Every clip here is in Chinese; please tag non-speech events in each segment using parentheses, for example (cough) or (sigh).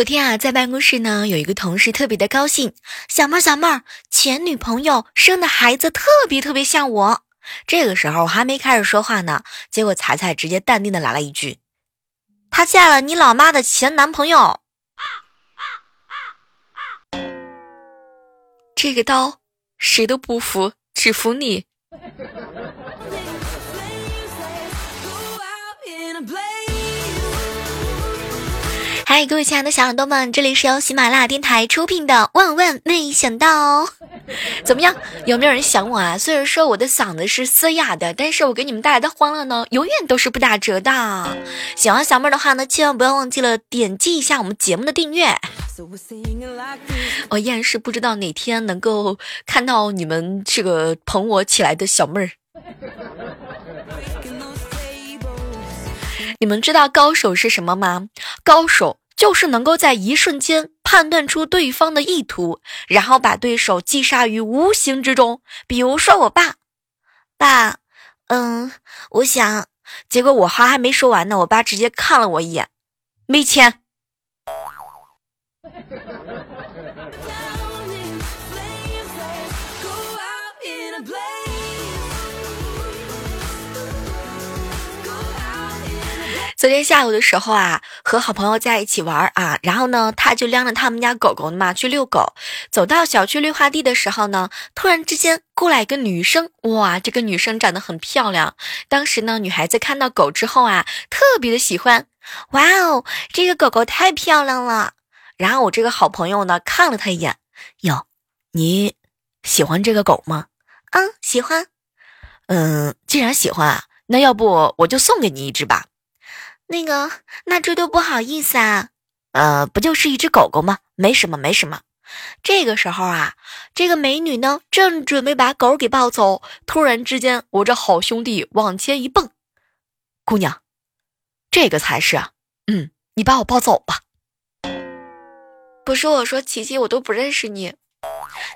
昨天啊，在办公室呢，有一个同事特别的高兴，小妹儿小妹儿，前女朋友生的孩子特别特别像我。这个时候我还没开始说话呢，结果彩彩直接淡定的来了一句：“她嫁了你老妈的前男朋友。”这个刀谁都不服，只服你。各位亲爱的小耳朵们，这里是由喜马拉雅电台出品的《万万没想到》。怎么样？有没有人想我啊？虽然说我的嗓子是嘶哑的，但是我给你们带来的欢乐呢，永远都是不打折的。喜欢小妹儿的话呢，千万不要忘记了点击一下我们节目的订阅。我依然是不知道哪天能够看到你们这个捧我起来的小妹儿。你们知道高手是什么吗？高手就是能够在一瞬间判断出对方的意图，然后把对手击杀于无形之中。比如说我爸，爸，嗯，我想，结果我话还没说完呢，我爸直接看了我一眼，没钱。昨天下午的时候啊，和好朋友在一起玩啊，然后呢，他就拎着他们家狗狗嘛去遛狗。走到小区绿化地的时候呢，突然之间过来一个女生，哇，这个女生长得很漂亮。当时呢，女孩子看到狗之后啊，特别的喜欢，哇哦，这个狗狗太漂亮了。然后我这个好朋友呢，看了他一眼，哟，你喜欢这个狗吗？嗯，喜欢。嗯，既然喜欢啊，那要不我就送给你一只吧。那个，那这多不好意思啊！呃，不就是一只狗狗吗？没什么，没什么。这个时候啊，这个美女呢，正准备把狗给抱走，突然之间，我这好兄弟往前一蹦，姑娘，这个才是啊！嗯，你把我抱走吧。不是我说，琪琪，我都不认识你，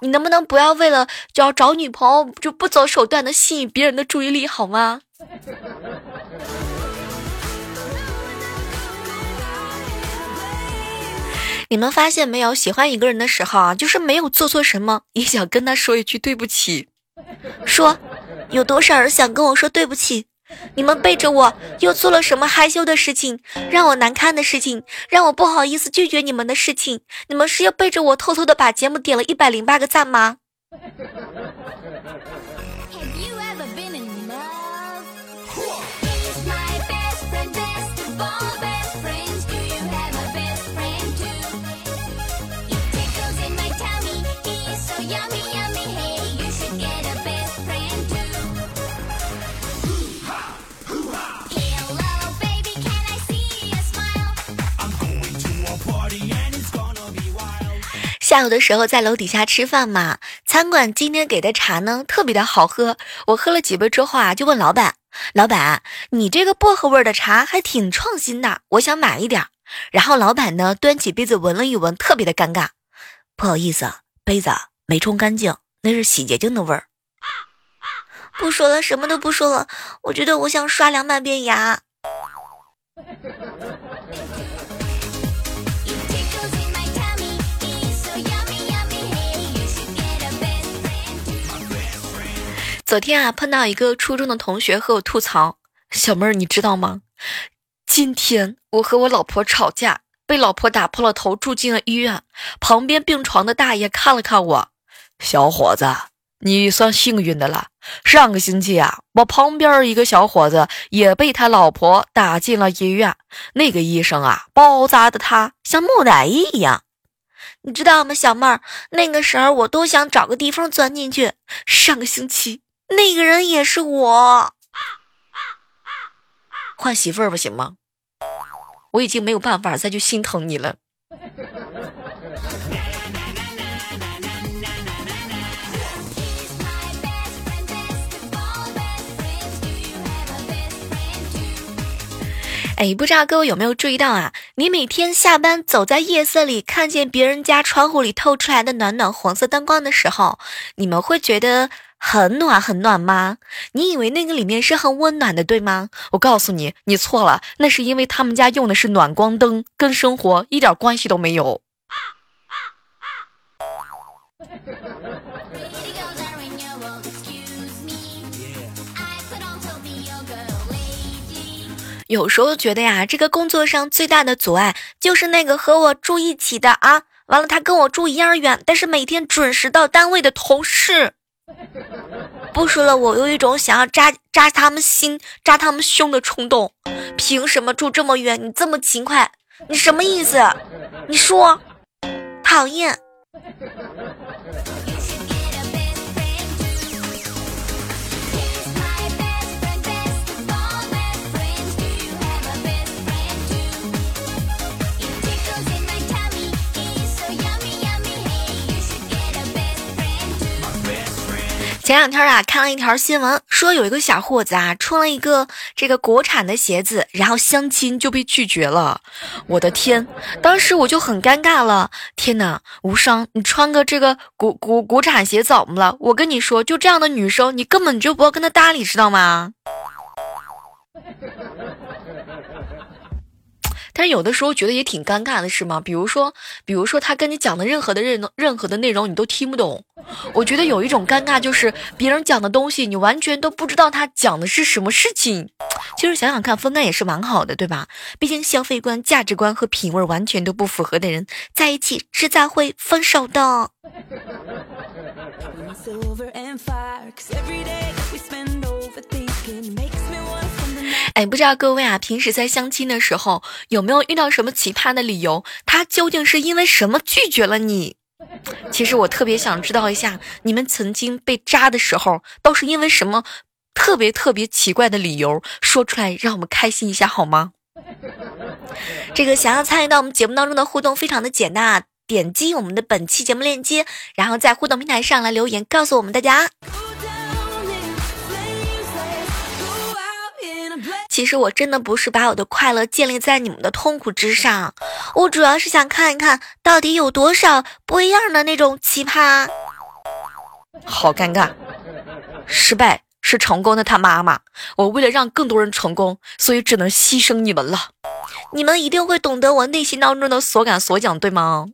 你能不能不要为了就要找女朋友就不择手段的吸引别人的注意力好吗？你们发现没有？喜欢一个人的时候啊，就是没有做错什么，也想跟他说一句对不起。说，有多少人想跟我说对不起？你们背着我又做了什么害羞的事情，让我难堪的事情，让我不好意思拒绝你们的事情？你们是要背着我偷偷的把节目点了一百零八个赞吗？下午的时候在楼底下吃饭嘛，餐馆今天给的茶呢特别的好喝，我喝了几杯之后啊，就问老板：“老板，你这个薄荷味的茶还挺创新的，我想买一点。”然后老板呢端起杯子闻了一闻，特别的尴尬：“不好意思，杯子没冲干净，那是洗洁精的味儿。”不说了，什么都不说了，我觉得我想刷两百遍牙。昨天啊，碰到一个初中的同学和我吐槽：“小妹儿，你知道吗？今天我和我老婆吵架，被老婆打破了头，住进了医院。旁边病床的大爷看了看我，小伙子，你算幸运的了。上个星期啊，我旁边一个小伙子也被他老婆打进了医院，那个医生啊，包扎的他像木乃伊一样。你知道吗，小妹儿？那个时候我都想找个地方钻进去。上个星期。”那个人也是我，换媳妇儿不行吗？我已经没有办法再去心疼你了。哎，不知道各位有没有注意到啊？你每天下班走在夜色里，看见别人家窗户里透出来的暖暖黄色灯光的时候，你们会觉得很暖很暖吗？你以为那个里面是很温暖的，对吗？我告诉你，你错了，那是因为他们家用的是暖光灯，跟生活一点关系都没有。有时候觉得呀，这个工作上最大的阻碍就是那个和我住一起的啊，完了他跟我住一样远，但是每天准时到单位的同事，不说了，我有一种想要扎扎他们心、扎他们胸的冲动。凭什么住这么远？你这么勤快，你什么意思？你说，讨厌。前两天啊，看了一条新闻，说有一个小伙子啊，穿了一个这个国产的鞋子，然后相亲就被拒绝了。我的天，当时我就很尴尬了。天哪，无伤，你穿个这个国国国产鞋怎么了？我跟你说，就这样的女生，你根本就不要跟她搭理，知道吗？但有的时候觉得也挺尴尬的，是吗？比如说，比如说他跟你讲的任何的任任何的内容，你都听不懂。我觉得有一种尴尬，就是别人讲的东西，你完全都不知道他讲的是什么事情。其实想想看，分开也是蛮好的，对吧？毕竟消费观、价值观和品味完全都不符合的人在一起，迟早会分手的。哎，不知道各位啊，平时在相亲的时候有没有遇到什么奇葩的理由？他究竟是因为什么拒绝了你？(sniffs) 其实我特别想知道一下，你们曾经被扎的时候都是因为什么特别特别奇怪的理由？说出来让我们开心一下好吗？(laughs) 这个想要参与到我们节目当中的互动非常的简单啊，点击我们的本期节目链接，然后在互动平台上来留言，告诉我们大家。其实我真的不是把我的快乐建立在你们的痛苦之上，我主要是想看一看到底有多少不一样的那种奇葩。好尴尬，失败是成功的他妈妈。我为了让更多人成功，所以只能牺牲你们了。你们一定会懂得我内心当中的所感所讲，对吗？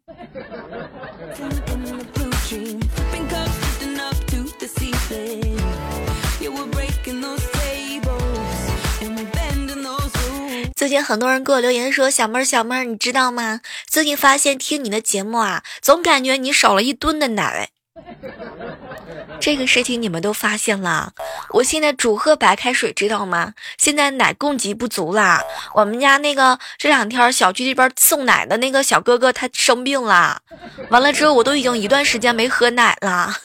最近很多人给我留言说：“小妹儿，小妹儿，你知道吗？最近发现听你的节目啊，总感觉你少了一吨的奶。这个事情你们都发现了。我现在主喝白开水，知道吗？现在奶供给不足啦。我们家那个这两天小区这边送奶的那个小哥哥他生病了，完了之后我都已经一段时间没喝奶了。”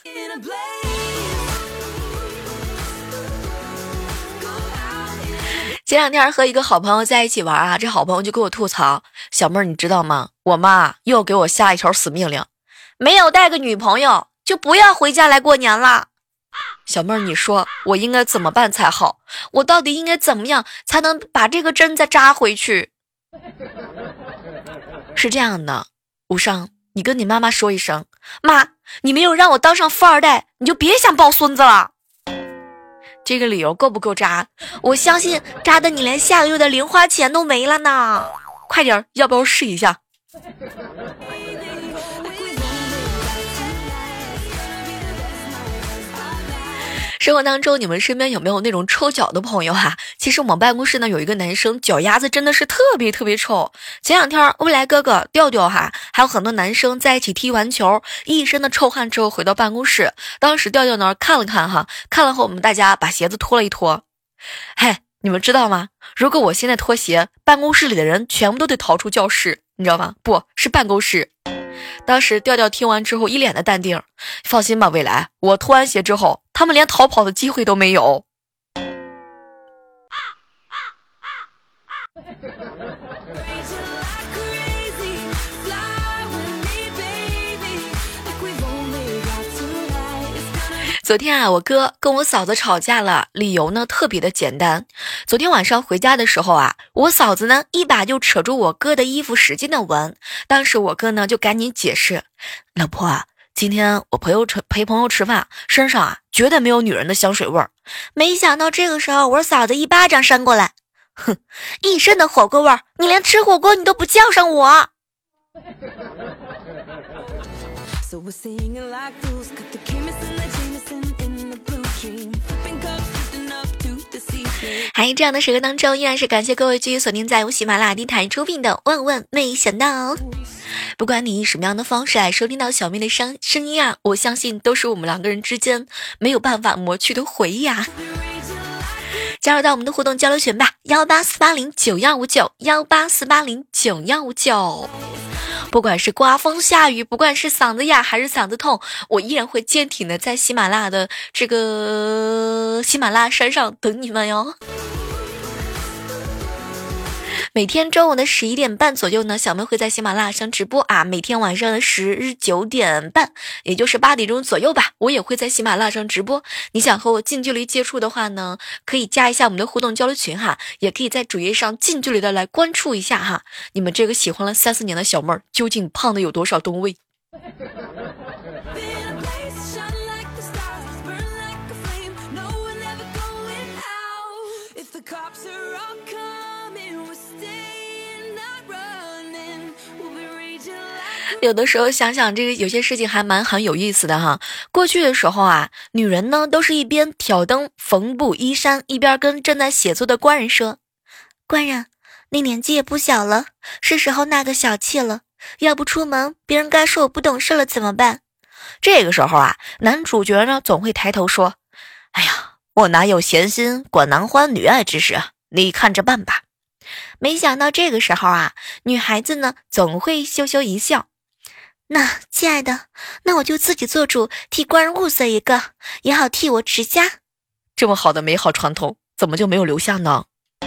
前两天和一个好朋友在一起玩啊，这好朋友就给我吐槽：“小妹儿，你知道吗？我妈又给我下一条死命令，没有带个女朋友就不要回家来过年了。”小妹儿，你说我应该怎么办才好？我到底应该怎么样才能把这个针再扎回去？是这样的，无伤，你跟你妈妈说一声，妈，你没有让我当上富二代，你就别想抱孙子了。这个理由够不够渣？我相信渣的你连下个月的零花钱都没了呢！快点，要不要试一下？生活当中，你们身边有没有那种臭脚的朋友哈？其实我们办公室呢有一个男生，脚丫子真的是特别特别臭。前两天未来哥哥调调哈，还有很多男生在一起踢完球，一身的臭汗之后回到办公室，当时调调呢看了看哈，看了后我们大家把鞋子脱了一脱。嘿，你们知道吗？如果我现在脱鞋，办公室里的人全部都得逃出教室，你知道吗？不是办公室。当时调调听完之后，一脸的淡定。放心吧，未来，我脱完鞋之后，他们连逃跑的机会都没有。昨天啊，我哥跟我嫂子吵架了，理由呢特别的简单。昨天晚上回家的时候啊，我嫂子呢一把就扯住我哥的衣服，使劲的闻。当时我哥呢就赶紧解释：“老婆啊，今天我朋友吃陪朋友吃饭，身上啊绝对没有女人的香水味儿。”没想到这个时候，我嫂子一巴掌扇过来，哼，一身的火锅味儿，你连吃火锅你都不叫上我。还这样的时刻当中，依然是感谢各位继续锁定在由喜马拉雅电台出品的《万万没想到》。不管你以什么样的方式来收听到小妹的声声音啊，我相信都是我们两个人之间没有办法抹去的回忆啊。加入到我们的互动交流群吧，幺八四八零九幺五九幺八四八零九幺五九。不管是刮风下雨，不管是嗓子哑还是嗓子痛，我依然会坚挺的在喜马拉雅的这个喜马拉雅山上等你们哟。每天中午的十一点半左右呢，小妹会在喜马拉雅上直播啊。每天晚上的十九点半，也就是八点钟左右吧，我也会在喜马拉雅上直播。你想和我近距离接触的话呢，可以加一下我们的互动交流群哈，也可以在主页上近距离的来关注一下哈。你们这个喜欢了三四年的小妹儿，究竟胖的有多少吨位？有的时候想想这个有些事情还蛮很有意思的哈。过去的时候啊，女人呢都是一边挑灯缝补衣衫，一边跟正在写作的官人说：“官人，你年纪也不小了，是时候纳个小妾了。要不出门，别人该说我不懂事了怎么办？”这个时候啊，男主角呢总会抬头说：“哎呀，我哪有闲心管男欢女爱之事啊？你看着办吧。”没想到这个时候啊，女孩子呢总会羞羞一笑。那亲爱的，那我就自己做主，替官人物色一个，也好替我持家。这么好的美好传统，怎么就没有留下呢？(laughs)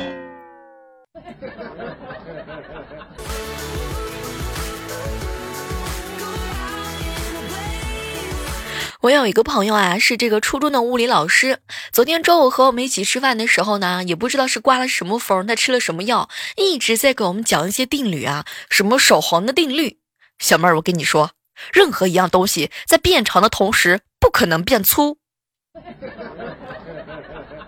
我有一个朋友啊，是这个初中的物理老师。昨天中午和我们一起吃饭的时候呢，也不知道是刮了什么风，他吃了什么药，一直在给我们讲一些定律啊，什么守恒的定律。小妹儿，我跟你说，任何一样东西在变长的同时，不可能变粗。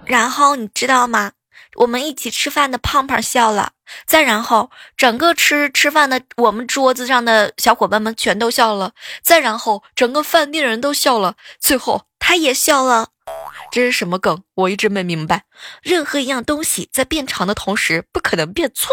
然后你知道吗？我们一起吃饭的胖胖笑了，再然后整个吃吃饭的我们桌子上的小伙伴们全都笑了，再然后整个饭店人都笑了，最后他也笑了。这是什么梗？我一直没明白。任何一样东西在变长的同时，不可能变粗。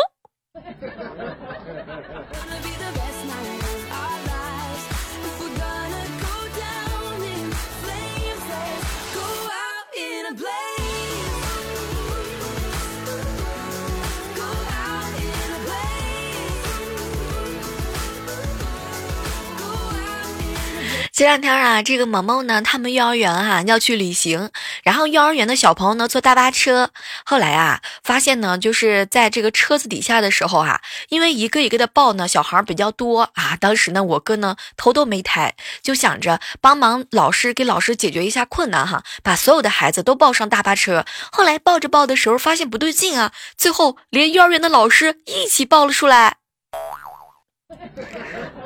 这两天啊，这个萌萌呢，他们幼儿园啊要去旅行，然后幼儿园的小朋友呢坐大巴车，后来啊发现呢，就是在这个车子底下的时候啊，因为一个一个的抱呢，小孩比较多啊，当时呢我哥呢头都没抬，就想着帮忙老师给老师解决一下困难哈，把所有的孩子都抱上大巴车。后来抱着抱的时候发现不对劲啊，最后连幼儿园的老师一起抱了出来。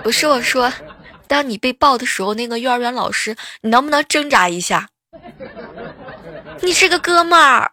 不是我说。当你被抱的时候，那个幼儿园老师，你能不能挣扎一下？你是个哥们儿。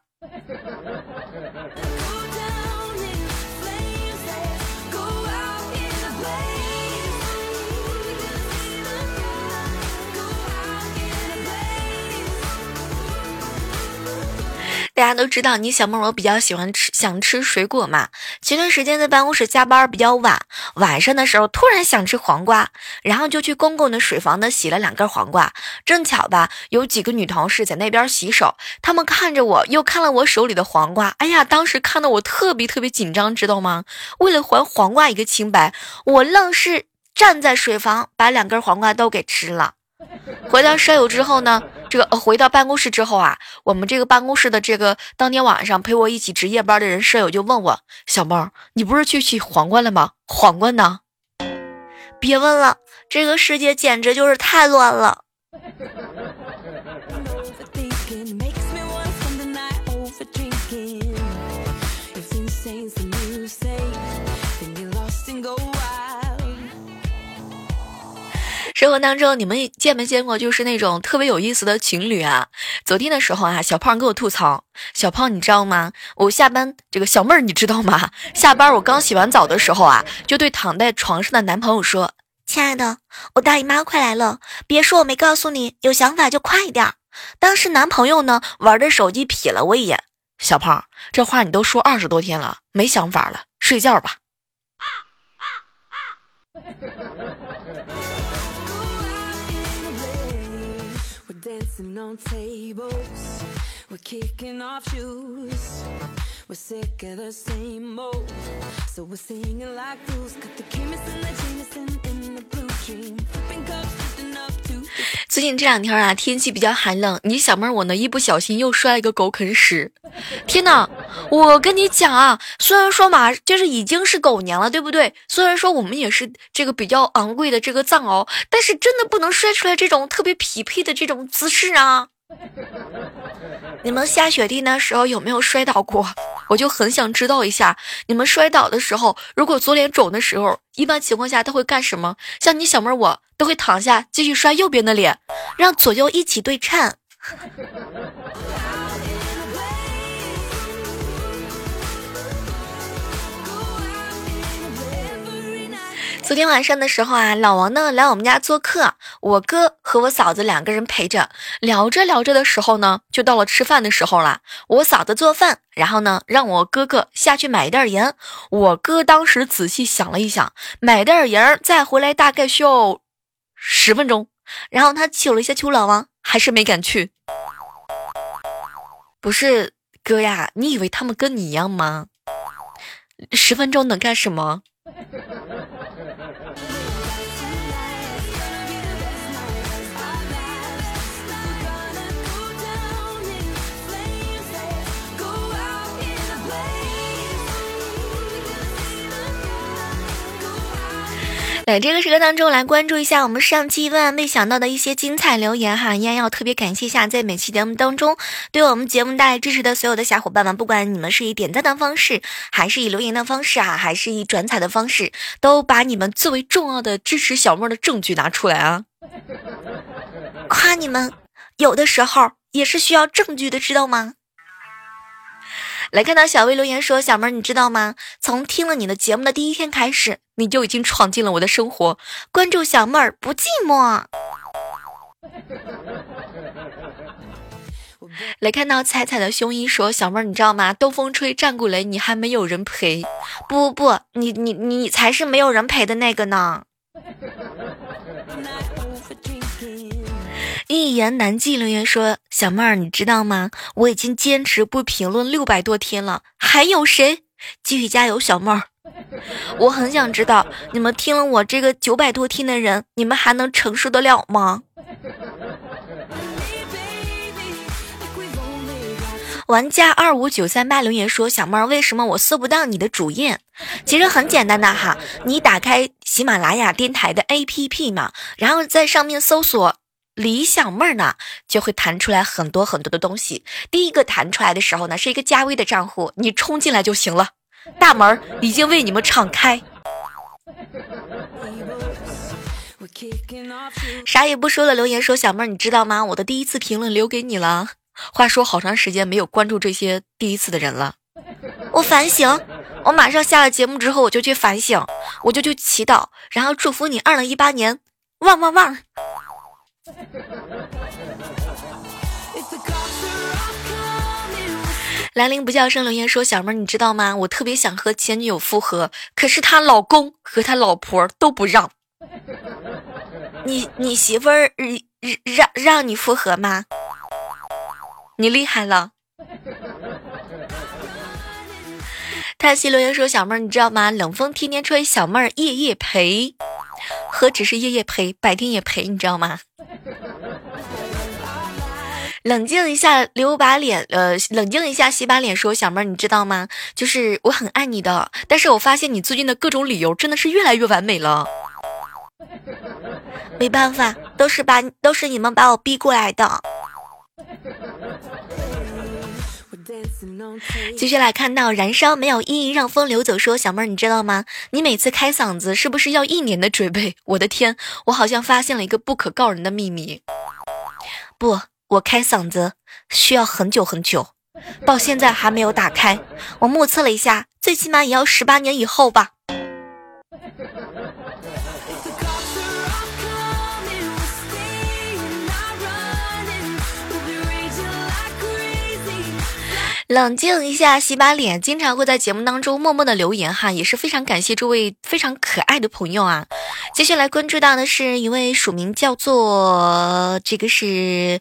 大家都知道，你小梦我比较喜欢吃，想吃水果嘛。前段时间在办公室加班比较晚，晚上的时候突然想吃黄瓜，然后就去公共的水房呢洗了两根黄瓜。正巧吧，有几个女同事在那边洗手，她们看着我，又看了我手里的黄瓜。哎呀，当时看得我特别特别紧张，知道吗？为了还黄瓜一个清白，我愣是站在水房把两根黄瓜都给吃了。回到舍友之后呢，这个回到办公室之后啊，我们这个办公室的这个当天晚上陪我一起值夜班的人舍友就问我：“小猫，你不是去取皇冠了吗？皇冠呢？”别问了，这个世界简直就是太乱了。生活当中，你们见没见过就是那种特别有意思的情侣啊？昨天的时候啊，小胖跟我吐槽，小胖你知道吗？我下班这个小妹儿你知道吗？下班我刚洗完澡的时候啊，就对躺在床上的男朋友说：“亲爱的，我大姨妈快来了，别说我没告诉你，有想法就快一点。”当时男朋友呢玩着手机瞥了我一眼，小胖，这话你都说二十多天了，没想法了，睡觉吧。(laughs) knocking on tables. We're kicking off shoes. We're sick of the same old. So we're singing like fools. Got the chemist and the Jameson in the blue dream. Flipping cups just enough to 最近这两天啊，天气比较寒冷，你小妹儿我呢一不小心又摔了个狗啃屎。天哪！我跟你讲啊，虽然说嘛，就是已经是狗年了，对不对？虽然说我们也是这个比较昂贵的这个藏獒，但是真的不能摔出来这种特别匹配的这种姿势啊。(laughs) 你们下雪地那时候有没有摔倒过？我就很想知道一下，你们摔倒的时候，如果左脸肿的时候，一般情况下都会干什么？像你小妹我都会躺下继续摔右边的脸，让左右一起对称。昨天晚上的时候啊，老王呢来我们家做客，我哥和我嫂子两个人陪着，聊着聊着的时候呢，就到了吃饭的时候了。我嫂子做饭，然后呢让我哥哥下去买一袋盐。我哥当时仔细想了一想，买袋盐再回来大概需要十分钟。然后他求了一下求老王，还是没敢去。不是哥呀，你以为他们跟你一样吗？十分钟能干什么？在这个时刻当中，来关注一下我们上期万万没想到的一些精彩留言哈！依然要特别感谢一下，在每期节目当中对我们节目带来支持的所有的小伙伴们，不管你们是以点赞的方式，还是以留言的方式啊，还是以转采的方式，都把你们最为重要的支持小妹的证据拿出来啊！夸你们，有的时候也是需要证据的，知道吗？来看到小薇留言说：“小妹儿，你知道吗？从听了你的节目的第一天开始，你就已经闯进了我的生活。关注小妹儿不寂寞。”来看到彩彩的胸衣说：“小妹儿，你知道吗？东风吹，战鼓擂，你还没有人陪。不不不，你你你才是没有人陪的那个呢。”一言难尽留言说：“小妹儿，你知道吗？我已经坚持不评论六百多天了，还有谁？继续加油，小妹儿！(laughs) 我很想知道，你们听了我这个九百多天的人，你们还能承受得了吗？”玩家二五九三八留言说：“小妹儿，为什么我搜不到你的主页？其实很简单的哈，你打开喜马拉雅电台的 APP 嘛，然后在上面搜索。”李小妹儿呢，就会弹出来很多很多的东西。第一个弹出来的时候呢，是一个加微的账户，你冲进来就行了。大门已经为你们敞开。啥也不说了留言说：“小妹儿，你知道吗？我的第一次评论留给你了。”话说好长时间没有关注这些第一次的人了。我反省，我马上下了节目之后我就去反省，我就去祈祷，然后祝福你二零一八年旺旺旺。(laughs) 兰陵不叫声留言说：“小妹儿，你知道吗？我特别想和前女友复合，可是她老公和她老婆都不让。(laughs) 你你媳妇儿让让你复合吗？你厉害了。(laughs) ”叹息留言说：“小妹儿，你知道吗？冷风天天吹，小妹儿夜夜陪。何止是夜夜陪，白天也陪，你知道吗？” (laughs) 冷静一下，留把脸，呃，冷静一下，洗把脸，说小妹儿，你知道吗？就是我很爱你的，但是我发现你最近的各种理由真的是越来越完美了。没办法，都是把都是你们把我逼过来的。继续来看到燃烧没有意义，让风流走。说小妹儿，你知道吗？你每次开嗓子是不是要一年的准备？我的天，我好像发现了一个不可告人的秘密。不，我开嗓子需要很久很久，到现在还没有打开。我目测了一下，最起码也要十八年以后吧。冷静一下，洗把脸。经常会在节目当中默默的留言哈，也是非常感谢这位非常可爱的朋友啊。接下来关注到的是一位署名叫做这个是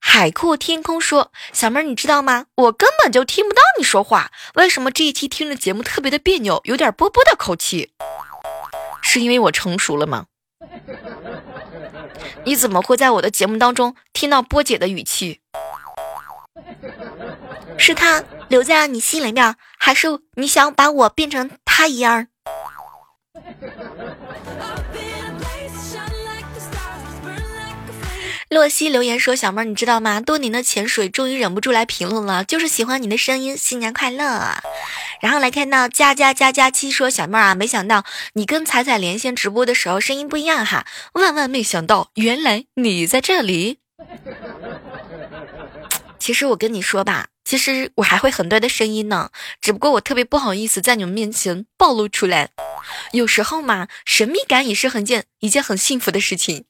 海阔天空说，小妹儿你知道吗？我根本就听不到你说话，为什么这一期听着节目特别的别扭，有点波波的口气？是因为我成熟了吗？(laughs) 你怎么会在我的节目当中听到波姐的语气？(laughs) 是他留在你心里面，还是你想把我变成他一样？(laughs) 洛西留言说：“小妹儿，你知道吗？多年的潜水终于忍不住来评论了，就是喜欢你的声音，新年快乐。”然后来看到加加加加七说：“小妹儿啊，没想到你跟彩彩连线直播的时候声音不一样哈，万万没想到，原来你在这里。”其实我跟你说吧，其实我还会很多的声音呢，只不过我特别不好意思在你们面前暴露出来。有时候嘛，神秘感也是很件一件很幸福的事情。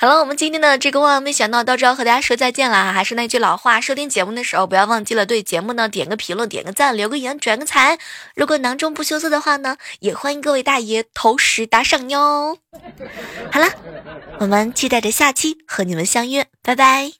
好了，我们今天的这个万万没想到到这要和大家说再见了。还是那句老话，收听节目的时候不要忘记了对节目呢点个评论、点个赞、留个言、转个财。如果囊中不羞涩的话呢，也欢迎各位大爷投食打赏哟。好了，我们期待着下期和你们相约，拜拜！